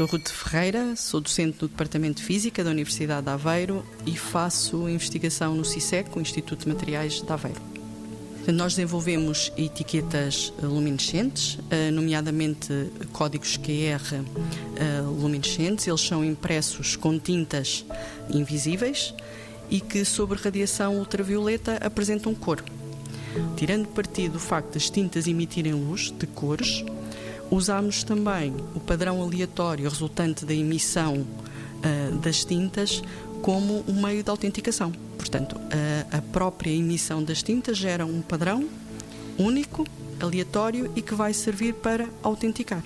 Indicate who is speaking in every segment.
Speaker 1: Sou Ruth Ferreira, sou docente no Departamento de Física da Universidade de Aveiro e faço investigação no CISEC, o Instituto de Materiais de Aveiro. Nós desenvolvemos etiquetas luminescentes, eh, nomeadamente códigos QR eh, luminescentes. Eles são impressos com tintas invisíveis e que, sob radiação ultravioleta, apresentam cor. Tirando partido do facto das tintas emitirem luz de cores, usamos também o padrão aleatório resultante da emissão uh, das tintas como um meio de autenticação. Portanto, a, a própria emissão das tintas gera um padrão único, aleatório e que vai servir para autenticar.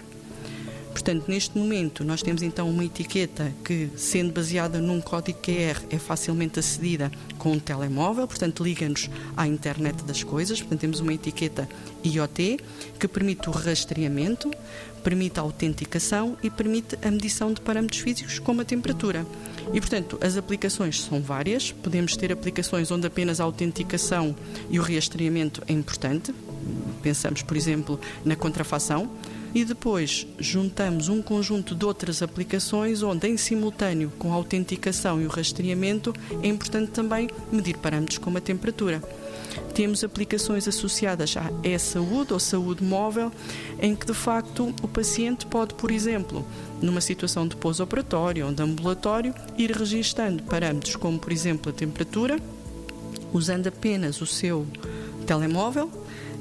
Speaker 1: Portanto, neste momento, nós temos então uma etiqueta que, sendo baseada num código QR, é facilmente acedida com um telemóvel, portanto, liga-nos à internet das coisas. Portanto, temos uma etiqueta IoT que permite o rastreamento, permite a autenticação e permite a medição de parâmetros físicos, como a temperatura. E, portanto, as aplicações são várias. Podemos ter aplicações onde apenas a autenticação e o rastreamento é importante. Pensamos, por exemplo, na contrafação e depois juntamos um conjunto de outras aplicações onde, em simultâneo com a autenticação e o rastreamento, é importante também medir parâmetros como a temperatura. Temos aplicações associadas à e-saúde ou saúde móvel, em que de facto o paciente pode, por exemplo, numa situação de pós-operatório ou de ambulatório, ir registando parâmetros como, por exemplo, a temperatura, usando apenas o seu telemóvel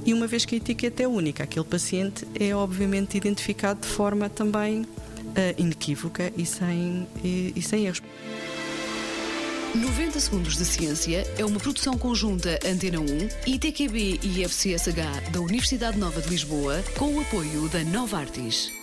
Speaker 1: e uma vez que a etiqueta é única, aquele paciente é obviamente identificado de forma também uh, inequívoca e sem, e, e sem erros.
Speaker 2: 90 Segundos de Ciência é uma produção conjunta Antena 1, ITQB e FCSH da Universidade Nova de Lisboa, com o apoio da Nova Artis.